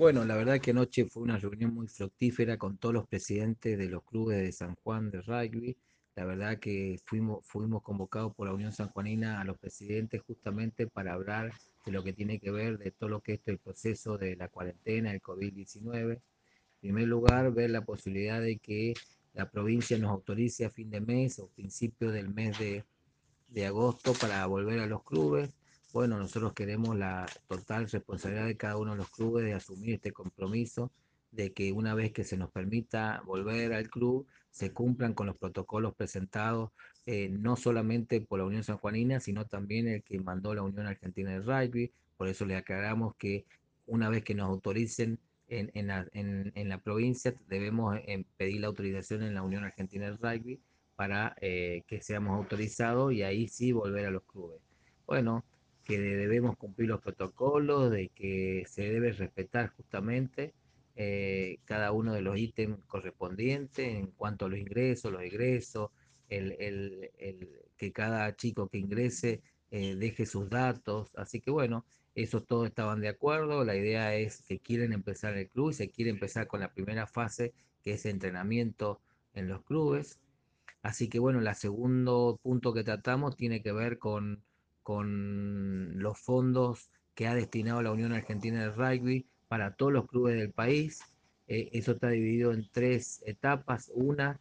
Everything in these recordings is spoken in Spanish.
Bueno, la verdad que anoche fue una reunión muy fructífera con todos los presidentes de los clubes de San Juan de rugby. La verdad que fuimos, convocados por la Unión Sanjuanina a los presidentes justamente para hablar de lo que tiene que ver de todo lo que es el proceso de la cuarentena, el COVID-19. En primer lugar, ver la posibilidad de que la provincia nos autorice a fin de mes o principio del mes de, de agosto para volver a los clubes bueno, nosotros queremos la total responsabilidad de cada uno de los clubes de asumir este compromiso de que una vez que se nos permita volver al club, se cumplan con los protocolos presentados, eh, no solamente por la Unión Sanjuanina, sino también el que mandó la Unión Argentina de Rugby. Por eso le aclaramos que una vez que nos autoricen en, en, la, en, la, provincia, debemos eh, pedir la autorización en la Unión Argentina de Rugby para eh, que seamos autorizados y ahí sí volver a los clubes. Bueno, que debemos cumplir los protocolos, de que se debe respetar justamente eh, cada uno de los ítems correspondientes en cuanto a los ingresos, los egresos, el, el, el, que cada chico que ingrese eh, deje sus datos. Así que bueno, esos todos estaban de acuerdo. La idea es que quieren empezar el club se quiere empezar con la primera fase, que es entrenamiento en los clubes. Así que bueno, el segundo punto que tratamos tiene que ver con con los fondos que ha destinado la Unión Argentina de Rugby para todos los clubes del país. Eh, eso está dividido en tres etapas. Una,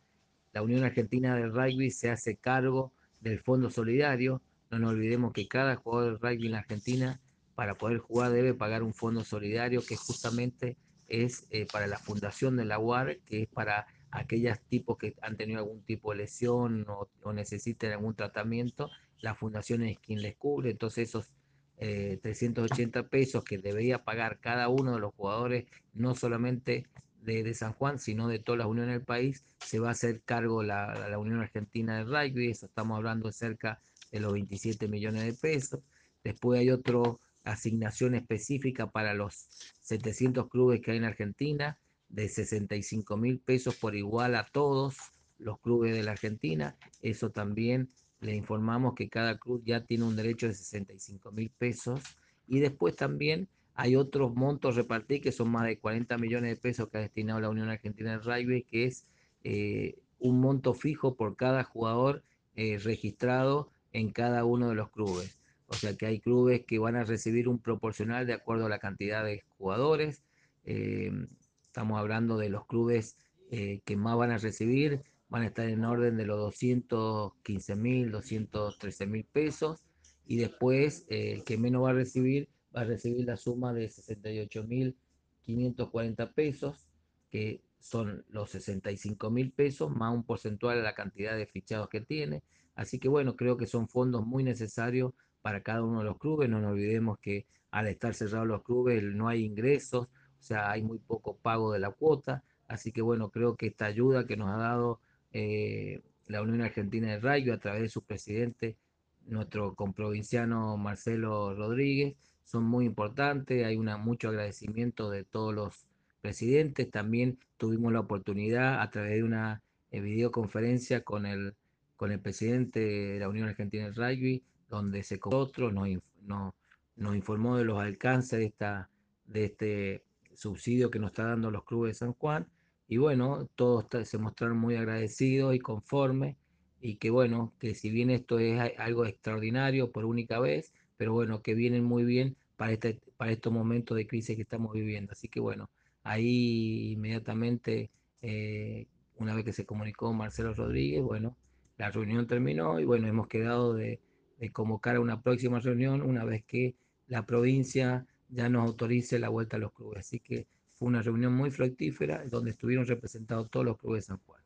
la Unión Argentina de Rugby se hace cargo del Fondo Solidario. No nos olvidemos que cada jugador de rugby en Argentina, para poder jugar, debe pagar un fondo solidario que justamente es eh, para la fundación de la UAR, que es para aquellos tipos que han tenido algún tipo de lesión o, o necesiten algún tratamiento la fundación es quien les cubre, entonces esos eh, 380 pesos que debería pagar cada uno de los jugadores, no solamente de, de, San Juan, sino de todas las uniones del país, se va a hacer cargo la, la Unión Argentina de Rugby, eso estamos hablando de cerca de los 27 millones de pesos. Después hay otra asignación específica para los 700 clubes que hay en Argentina, de 65 mil pesos por igual a todos los clubes de la Argentina. Eso también le informamos que cada club ya tiene un derecho de 65 mil pesos y después también hay otros montos repartidos que son más de 40 millones de pesos que ha destinado la Unión Argentina de Rugby, que es eh, un monto fijo por cada jugador eh, registrado en cada uno de los clubes. O sea que hay clubes que van a recibir un proporcional de acuerdo a la cantidad de jugadores. Eh, estamos hablando de los clubes eh, que más van a recibir van a estar en orden de los 215 mil, 213 mil pesos y después eh, el que menos va a recibir va a recibir la suma de 68 mil 540 pesos que son los 65 mil pesos más un porcentual de la cantidad de fichados que tiene. Así que bueno creo que son fondos muy necesarios para cada uno de los clubes. No nos olvidemos que al estar cerrados los clubes no hay ingresos o sea hay muy poco pago de la cuota así que bueno creo que esta ayuda que nos ha dado eh, la Unión Argentina de Rayo a través de su presidente, nuestro comprovinciano Marcelo Rodríguez, son muy importantes, hay una, mucho agradecimiento de todos los presidentes, también tuvimos la oportunidad a través de una eh, videoconferencia con el, con el presidente de la Unión Argentina de Rugby, donde se otro nos, nos, nos informó de los alcances de, esta, de este subsidio que nos está dando los clubes de San Juan y bueno, todos se mostraron muy agradecidos y conformes y que bueno, que si bien esto es algo extraordinario por única vez, pero bueno, que vienen muy bien para, este, para estos momentos de crisis que estamos viviendo. Así que bueno, ahí inmediatamente, eh, una vez que se comunicó Marcelo Rodríguez, bueno, la reunión terminó y bueno, hemos quedado de, de convocar a una próxima reunión una vez que la provincia ya nos autorice la vuelta a los clubes. Así que fue una reunión muy fructífera donde estuvieron representados todos los clubes de San Juan.